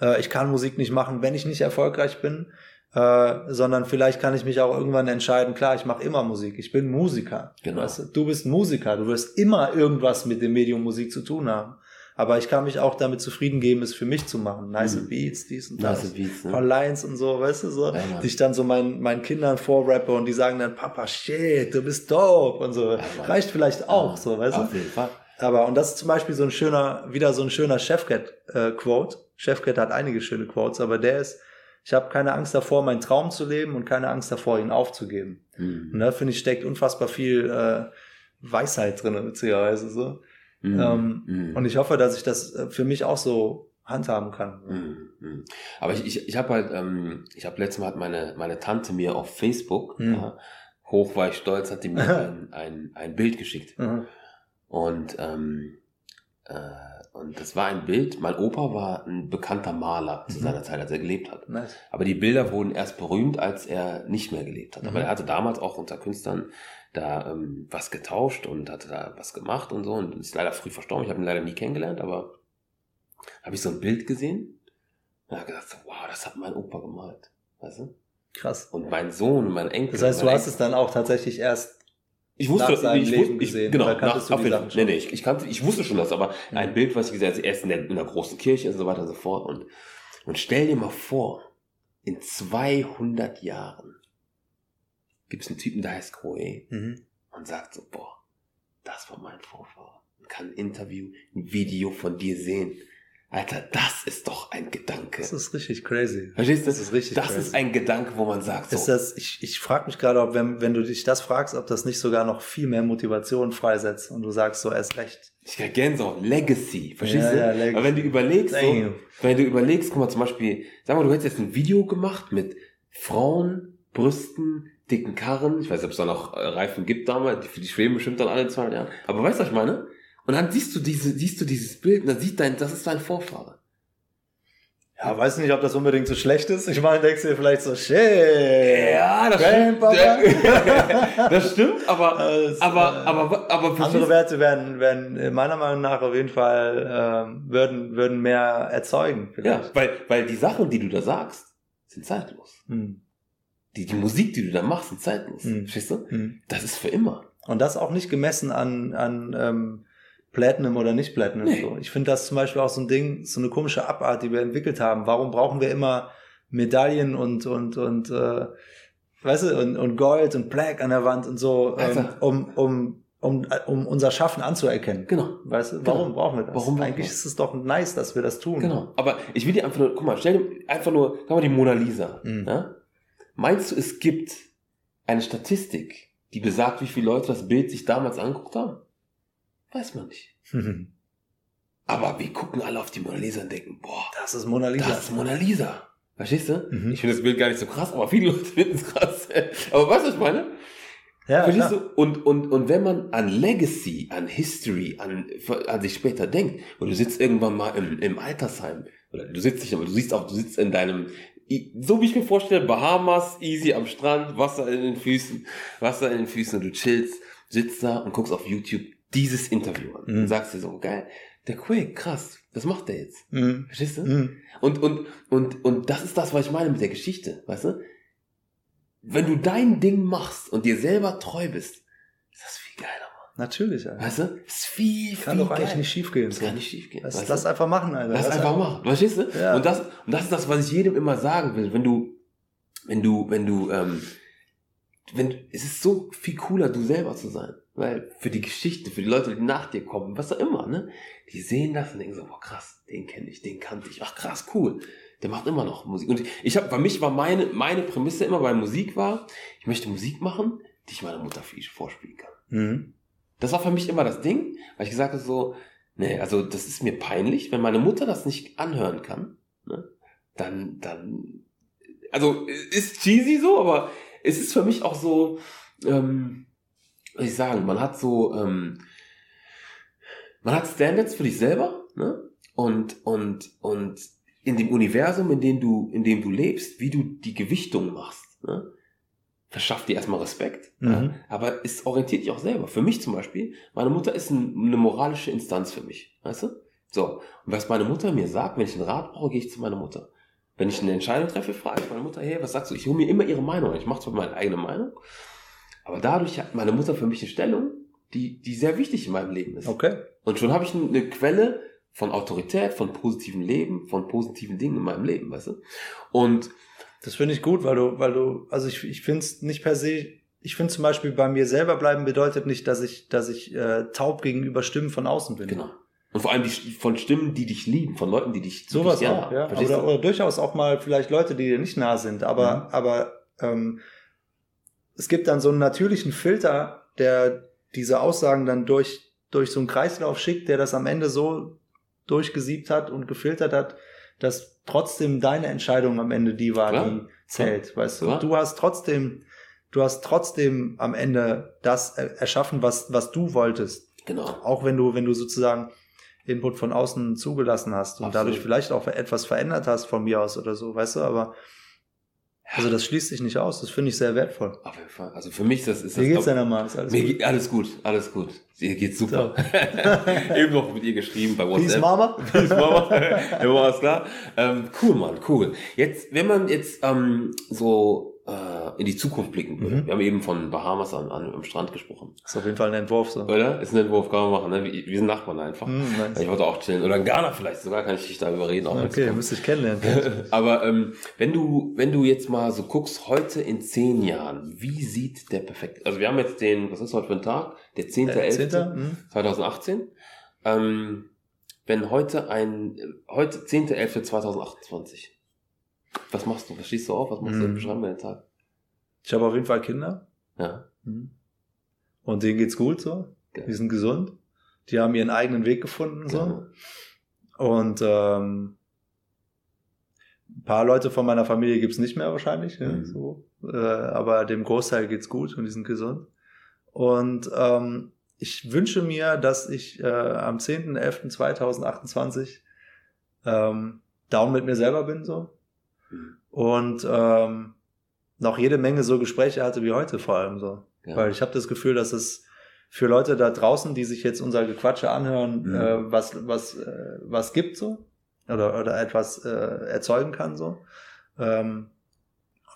äh, ich kann Musik nicht machen, wenn ich nicht erfolgreich bin, äh, sondern vielleicht kann ich mich auch irgendwann entscheiden, klar, ich mache immer Musik, ich bin Musiker. Genau. Weißt du? du bist Musiker, du wirst immer irgendwas mit dem Medium Musik zu tun haben. Aber ich kann mich auch damit zufrieden geben, es für mich zu machen. Nice Mhm. Beats, dies und das. Nice Beats, ne? Paar Lines und so, weißt du, so, Ja, die ich dann so meinen, meinen Kindern vorrappe und die sagen dann, Papa, shit, du bist dope und so. Mann. Reicht vielleicht auch, so, weißt Auf du. jeden Fall. Aber, und das ist zum Beispiel so ein schöner, wieder so ein schöner Chefcat-Quote. Chefcat hat einige schöne Quotes, aber der ist, ich habe keine Angst davor, meinen Traum zu leben und keine Angst davor, ihn aufzugeben. Und Mhm. da finde ich, steckt unfassbar viel äh, Weisheit drin, witzigerweise so. Mhm. Ähm, Mhm. Und ich hoffe, dass ich das äh, für mich auch so handhaben kann. Mhm, mhm. Aber ich, ich, ich habe halt, ähm, ich habe letztes Mal hat meine, meine Tante mir auf Facebook, Mhm. ja, hoch war ich stolz, hat die mir ein, ein, ein Bild geschickt. Mhm. Und, ähm, äh, und das war ein Bild, mein Opa war ein bekannter Maler zu Mhm. seiner Zeit, als er gelebt hat. Nice. Aber die Bilder wurden erst berühmt, als er nicht mehr gelebt hat. Mhm. Aber er hatte damals auch unter Künstlern da ähm, was getauscht und hatte da was gemacht und so und ist leider früh verstorben. Ich habe ihn leider nie kennengelernt, aber habe ich so ein Bild gesehen und habe gedacht, wow, das hat mein Opa gemalt. Weißt du? Krass. Und mein Sohn und mein Enkel. Das heißt, du hast es dann auch tatsächlich erst ich wusste, nach seinem ich, Leben wusste, ich, gesehen, genau, nach, du schon? nee, nee, ich, ich, kannte, ich wusste schon das, aber Mhm. ein Bild, was ich gesehen habe, erst in, der, in einer großen Kirche und so weiter und so fort. Und, und stell dir mal vor, in 200 Jahren gibt es einen Typen, der heißt Chloe Mhm. und sagt so, boah, das war mein Vorfahr. Und kann ein Interview, ein Video von dir sehen. Alter, das ist doch ein Gedanke. Das ist richtig crazy. Verstehst du? Das ist richtig Das crazy. ist ein Gedanke, wo man sagt, so, Ist das, ich ich frage mich gerade, ob wenn, wenn du dich das fragst, ob das nicht sogar noch viel mehr Motivation freisetzt und du sagst so, erst recht. Ich krieg Gänsehaut. Legacy. Verstehst Ja, du? ja, Legacy. Aber wenn du überlegst, so, wenn du überlegst, guck mal zum Beispiel, sag mal, du hättest jetzt ein Video gemacht mit Frauen, Brüsten, dicken Karren. Ich weiß nicht, ob es da noch äh, Reifen gibt damals. Die, die schweben bestimmt dann alle 200 Jahren. Aber weißt du, was ich meine? Und dann siehst du diese, siehst du dieses Bild und dann sieht dein, das ist dein Vorfahre. Ja, weiß nicht, ob das unbedingt so schlecht ist. Ich meine, denkst du dir vielleicht so, shit. Ja, das stimmt. das stimmt, aber, Das, aber, äh, aber, aber, Andere Werte werden, werden äh, meiner Meinung nach auf jeden Fall ähm, würden, würden mehr erzeugen. ja, Vielleicht. weil, weil die Sachen, die du da sagst, sind zeitlos. Hm. Die, die Musik, die du da machst, sind zeitlos. Mhm. Verstehst du? Hm. Das ist für immer. Und das auch nicht gemessen an, an ähm, Platinum oder nicht Platinum. Nee. So. Ich finde das zum Beispiel auch so ein Ding, so eine komische Abart, die wir entwickelt haben. Warum brauchen wir immer Medaillen und, und, und äh, weißt du, und, und Gold und Black an der Wand und so, ähm, um, um, um, um unser Schaffen anzuerkennen. Genau. Weißt du, warum Genau. brauchen wir das? Warum Eigentlich ist es doch nice, dass wir das tun. Genau. Aber ich will dir einfach nur, guck mal, stell dir einfach nur, guck mal die Mona Lisa. Mhm. Ja? Meinst du, es gibt eine Statistik, die besagt, wie viele Leute das Bild sich damals angeguckt haben? Weiß man nicht. Aber wir gucken alle auf die Mona Lisa und denken, boah, Das ist Mona Lisa. das ist Mona Lisa. Verstehst du? Mhm. Ich finde das Bild gar nicht so krass, aber viele Leute finden es krass. Aber weißt du, was ich meine? ja, Verstehst klar. du? Und, und, und wenn man an Legacy, an History, an, an sich später denkt, und du sitzt irgendwann mal im, im Altersheim, oder du sitzt nicht, aber du siehst auch, du sitzt in deinem, so wie ich mir vorstelle, Bahamas, easy am Strand, Wasser in den Füßen, Wasser in den Füßen und du chillst, sitzt da und guckst auf YouTube dieses Interview an Mhm. und sagst dir so, geil, der Quake, krass, was macht der jetzt? Mhm. Verstehst du? Mhm. Und, und, und, und das ist das, was ich meine mit der Geschichte, weißt du? Wenn du dein Ding machst und dir selber treu bist, ist das viel geiler, Natürlich, Alter. Mann. Weißt du? Ist viel, Kann viel doch eigentlich geiler. nicht schief gehen. Das kann nicht schief gehen. Lass, weißt lass du? einfach machen, Alter. Lass einfach machen. Verstehst du? Ja. Und das, und das ist das, was ich jedem immer sagen will. Wenn du, wenn du, wenn du, ähm, wenn, es ist so viel cooler, du selber zu sein. Weil für die Geschichte, für die Leute, die nach dir kommen, was auch immer, ne? Die sehen das und denken so, boah, krass, den kenne ich, den kannte ich. Ach krass, cool. Der macht immer noch Musik. Und ich habe, bei mich war meine, meine Prämisse immer bei Musik war, ich möchte Musik machen, die ich meiner Mutter vorspielen kann. Mhm. Das war für mich immer das Ding, weil ich gesagt habe so, nee, also das ist mir peinlich, wenn meine Mutter das nicht anhören kann, ne, dann, dann, also ist cheesy so, aber es ist für mich auch so, ähm, soll ich sagen, man hat so, ähm, man hat Standards für dich selber, ne, und, und, und in dem Universum, in dem du, in dem du lebst, wie du die Gewichtung machst, ne, verschafft dir erstmal Respekt, Mhm. ja, aber es orientiert dich auch selber. Für mich zum Beispiel, meine Mutter ist ein, eine moralische Instanz für mich, weißt du? So, und was meine Mutter mir sagt, wenn ich einen Rat brauche, gehe ich zu meiner Mutter. Wenn ich eine Entscheidung treffe, frage ich meine Mutter, hey, was sagst du? Ich hole mir immer ihre Meinung. Ich mache zwar meine eigene Meinung, aber dadurch hat meine Mutter für mich eine Stellung, die, die sehr wichtig in meinem Leben ist. Okay. Und schon habe ich eine Quelle von Autorität, von positivem Leben, von positiven Dingen in meinem Leben, weißt du? Und Das finde ich gut, weil du, weil du, also ich, ich finde es nicht per se, ich finde zum Beispiel bei mir selber bleiben bedeutet nicht, dass ich, dass ich äh, taub gegenüber Stimmen von außen bin. genau. Und vor allem die, von Stimmen, die dich lieben, von Leuten, die dich Sowas wirklich auch, ja. Oder, oder durchaus auch mal vielleicht Leute, die dir nicht nah sind, aber, Mhm. aber ähm, es gibt dann so einen natürlichen Filter, der diese Aussagen dann durch, durch so einen Kreislauf schickt, der das am Ende so durchgesiebt hat und gefiltert hat, dass trotzdem deine Entscheidung am Ende die war, Klar. die zählt. Weißt du, Klar. du hast trotzdem, du hast trotzdem am Ende das er- erschaffen, was, was du wolltest. Genau. Auch wenn du, wenn du sozusagen Input von außen zugelassen hast und Absolut. dadurch vielleicht auch etwas verändert hast von mir aus oder so, weißt du, aber also das schließt sich nicht aus, das finde ich sehr wertvoll. Auf jeden Fall. Also für mich das ist das. Wie geht's deiner Mama? Ist alles Mir gut? geht alles gut, alles gut. Ihr geht's super. Eben noch mit ihr geschrieben bei WhatsApp. Peace, Mama. Peace, Mama. ja, war alles klar. Ähm, cool, Mann, cool. Jetzt, wenn man jetzt ähm, so in die Zukunft blicken würde. Mhm. Wir haben eben von Bahamas an, an am Strand gesprochen. Ist auf jeden Fall ein Entwurf so. Oder? Ist ein Entwurf, kann man machen. Ne? Wir, wir sind Nachbarn einfach. Hm, nice. Ich wollte auch chillen. Oder in Ghana vielleicht sogar, kann ich dich da überreden. Auch Okay, müsste ich kennenlernen. Aber ähm, wenn du wenn du jetzt mal so guckst, heute in zehn Jahren, wie sieht der perfekt? Also wir haben jetzt den, was ist heute für ein Tag? Der 10.11. Zehnter? Hm? 2018. Ähm, wenn heute ein, heute 10.11.2028. Was machst du? Was stehst du auf? Was machst du? Mhm. Beschreib mir den Tag. Ich habe auf jeden Fall Kinder. Ja. Hm. Und denen geht's gut so. Geil. Die sind gesund. Die haben ihren eigenen Weg gefunden so. Genau. Und ähm, ein paar Leute von meiner Familie gibt's nicht mehr wahrscheinlich? Mhm. so. Äh, aber dem Großteil geht's gut und die sind gesund. Und ähm, ich wünsche mir, dass ich äh, am 10.11.2028 ähm, down mit mir selber bin so Mhm. und ähm, noch jede Menge so Gespräche hatte wie heute vor allem so. Ja. Weil ich habe das Gefühl, dass es für Leute da draußen, die sich jetzt unser Gequatsche anhören, Mhm. äh, was, was, äh, was gibt so oder, oder etwas äh, erzeugen kann so. Ähm,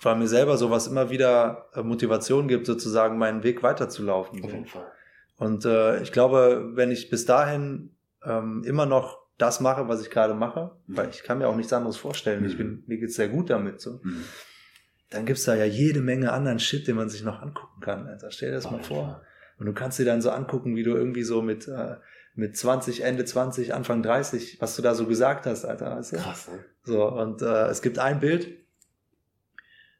weil mir selber sowas immer wieder äh, Motivation gibt, sozusagen meinen Weg weiterzulaufen. Auf jeden Fall. Und äh, ich glaube, wenn ich bis dahin ähm, immer noch das mache, was ich gerade mache, Mhm. weil ich kann mir auch nichts anderes vorstellen. Ich Mhm. bin, mir geht's sehr gut damit. So. Mhm. dann gibt's da ja jede Menge anderen Shit, den man sich noch angucken kann. Alter. Stell dir das mal vor. Und du kannst dir dann so angucken, wie du irgendwie so mit, äh, mit 20, Ende 20, Anfang 30, was du da so gesagt hast, Alter. Weißt du? Krass, ne? So, und äh, es gibt ein Bild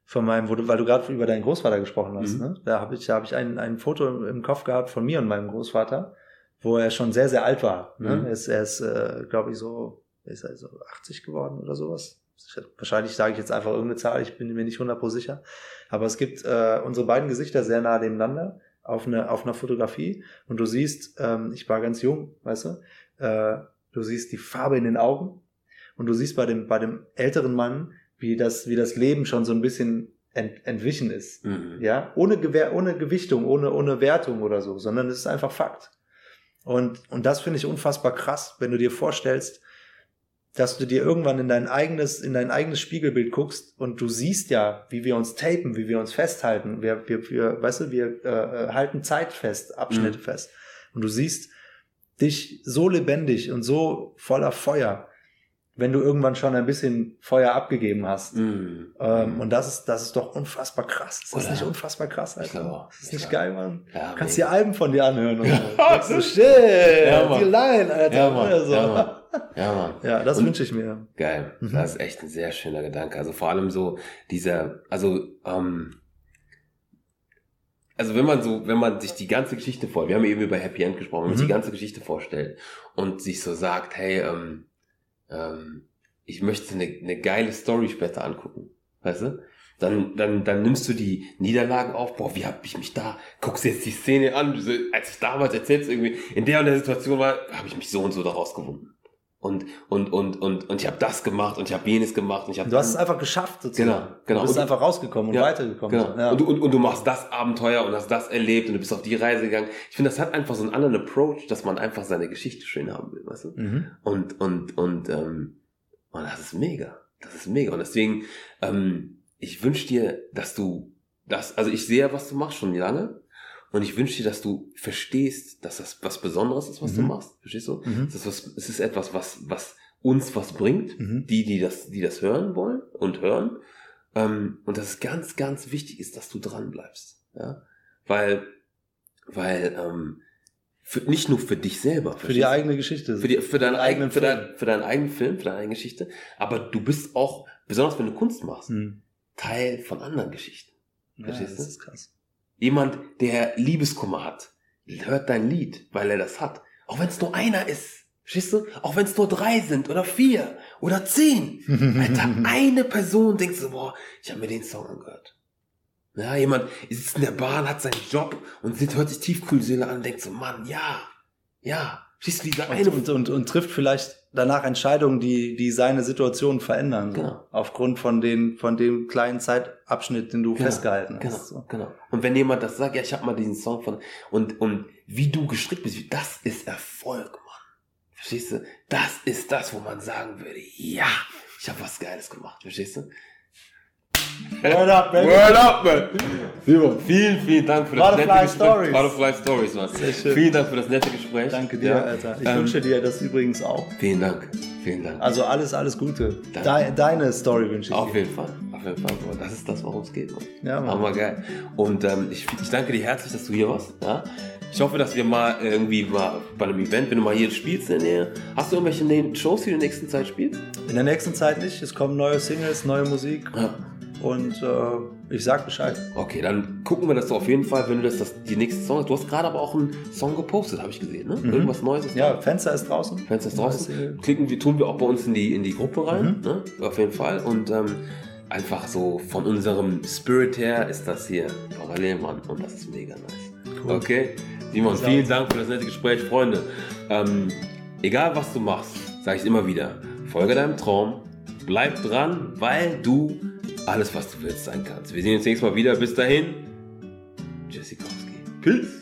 von meinem, wo du, weil du gerade über deinen Großvater gesprochen hast, Mhm. ne? Da habe ich, da habe ich ein, ein Foto im, im Kopf gehabt von mir und meinem Großvater, wo er schon sehr, sehr alt war. Ne? Mhm. Er ist, er ist äh, glaube ich, so, ist er so 80 geworden oder sowas. Ich, wahrscheinlich sage ich jetzt einfach irgendeine Zahl, ich bin mir nicht 100% sicher. Aber es gibt äh, unsere beiden Gesichter sehr nah nebeneinander auf, eine, auf einer Fotografie und du siehst, ähm, ich war ganz jung, weißt du, äh, du siehst die Farbe in den Augen und du siehst bei dem, bei dem älteren Mann, wie das, wie das Leben schon so ein bisschen ent, entwichen ist. Mhm. Ja, ohne, Gewehr, ohne Gewichtung, ohne, ohne Wertung oder so, sondern es ist einfach Fakt. Und, und das finde ich unfassbar krass, wenn du dir vorstellst, dass du dir irgendwann in dein eigenes, in dein eigenes Spiegelbild guckst und du siehst ja, wie wir uns tapen, wie wir uns festhalten. Wir, wir, wir weißt du, wir äh, äh, halten Zeit fest, Abschnitte Mhm. fest. Und du siehst dich so lebendig und so voller Feuer, wenn du irgendwann schon ein bisschen Feuer abgegeben hast. Mhm. Ähm, und das ist, das ist doch unfassbar krass. Ist das Oder? nicht unfassbar krass, glaube Alter? Ist das Ich nicht glaube. geil, Mann? ja, Kannst mega. dir Alben von dir anhören und so. Du, das- shit, Ja, Mann. die Line, Alter. Ja, Mann. Oder so. Ja, Mann. Ja, Mann. Ja, das wünsche ich mir. Geil. Mhm. Das ist echt ein sehr schöner Gedanke. Also vor allem so dieser, also, ähm, also wenn man so, wenn man sich die ganze Geschichte vor, wir haben eben über Happy End gesprochen, wenn man sich Mhm. die ganze Geschichte vorstellt und sich so sagt, hey, ähm, ähm, ich möchte eine, eine geile Story später angucken, weißt du? Dann, dann, dann nimmst du die Niederlagen auf, boah, wie hab ich mich da, guckst jetzt die Szene an, als ich damals erzählst irgendwie, in der und der Situation war, habe ich mich so und so daraus gewunden. Und, und, und, und, und ich habe das gemacht und ich habe jenes gemacht und ich habe Du hast es einfach geschafft, sozusagen. Genau, genau. Du bist Und- einfach rausgekommen und Ja, weitergekommen. Genau. Ja. Und, du, und, und du machst das Abenteuer und hast das erlebt und du bist auf die Reise gegangen. Ich finde, das hat einfach so einen anderen Approach, dass man einfach seine Geschichte schön haben will, weißt du? mhm. Und, und, und, ähm, und das ist mega. Das ist mega. Und deswegen, ähm, ich wünsche dir, dass du das, also ich sehe, was du machst schon lange. Und ich wünsche dir, dass du verstehst, dass das was Besonderes ist, was du Mhm. machst. Verstehst du? Mhm. Es ist, was, es ist etwas, was, was uns was bringt Mhm. die, die das, die das hören wollen und hören. Ähm, und dass es ganz, ganz wichtig ist, dass du dran bleibst. Ja? Weil, weil, ähm, für, nicht nur für dich selber. Für die eigene Geschichte. für, die, für, deinen eigenen, für, Film. dein, für deinen eigenen Film, für deine eigene Geschichte. Aber du bist auch, besonders wenn du Kunst machst, Mhm. Teil von anderen Geschichten. Ja, Verstehst das du? ist krass. Jemand, der Liebeskummer hat, hört dein Lied, weil er das hat. Auch wenn es nur einer ist. Verstehst du? Auch wenn es nur drei sind oder vier oder zehn. Alter, eine Person denkt so, boah, ich habe mir den Song angehört. Ja, jemand sitzt in der Bahn, hat seinen Job und sieht, hört sich Tiefkühlseele an und denkt so, Mann, ja, ja. Verstehst du, dieser Und, eine und, und, und trifft vielleicht danach Entscheidungen, die, die seine Situation verändern. So. Genau. Aufgrund von, den, von dem kleinen Zeitabschnitt, den du Genau, festgehalten Genau, hast. So. genau. Und wenn jemand das sagt, ja, ich habe mal diesen Song von und und wie du gestrickt bist, wie- das ist Erfolg, Mann. Verstehst du? Das ist das, wo man sagen würde, ja, ich habe was Geiles gemacht. Verstehst du? Word up, baby. Word up, man. Simon, vielen, vielen Dank für das Butterfly nette Gespräch. Stories. Butterfly Stories, Mann. Sehr schön. Vielen Dank für das nette Gespräch. Danke dir, Ja. Alter. Ich Ähm, wünsche dir das übrigens auch. Vielen Dank. Vielen Dank. Also alles, alles Gute. Danke. Dei- deine Story wünsche ich Auf dir. jeden Fall. Auf jeden Fall. Das ist das, worum es geht. Mann. Ja, Mann. Hammer geil. Und ähm, ich, ich danke dir herzlich, dass du hier warst. Ja? Ich hoffe, dass wir mal irgendwie mal bei einem Event, wenn du mal hier spielst in der Nähe, hast du irgendwelche Shows, die du in der nächsten Zeit spielst? In der nächsten Zeit nicht. Es kommen neue Singles, neue Musik Ja. Und äh, ich sag Bescheid. Okay, dann gucken wir das doch auf jeden Fall, wenn du das, das die nächste Song Du hast gerade aber auch einen Song gepostet, habe ich gesehen, ne? Irgendwas Neues ist Ja, da. Fenster ist draußen. Fenster ist draußen. Single. Klicken wir, tun wir auch bei uns in die, in die Gruppe rein, Mhm. ne? Auf jeden Fall. Und ähm, einfach so von unserem Spirit her ist das hier parallel, Mann. Und das ist mega nice. Cool. Okay? Simon, So. vielen Dank für das nette Gespräch, Freunde. Ähm, egal was du machst, sage ich immer wieder, folge deinem Traum, bleib dran, weil du alles, was du willst, sein kannst. Wir sehen uns nächstes Mal wieder. Bis dahin, Jessikowski. Peace.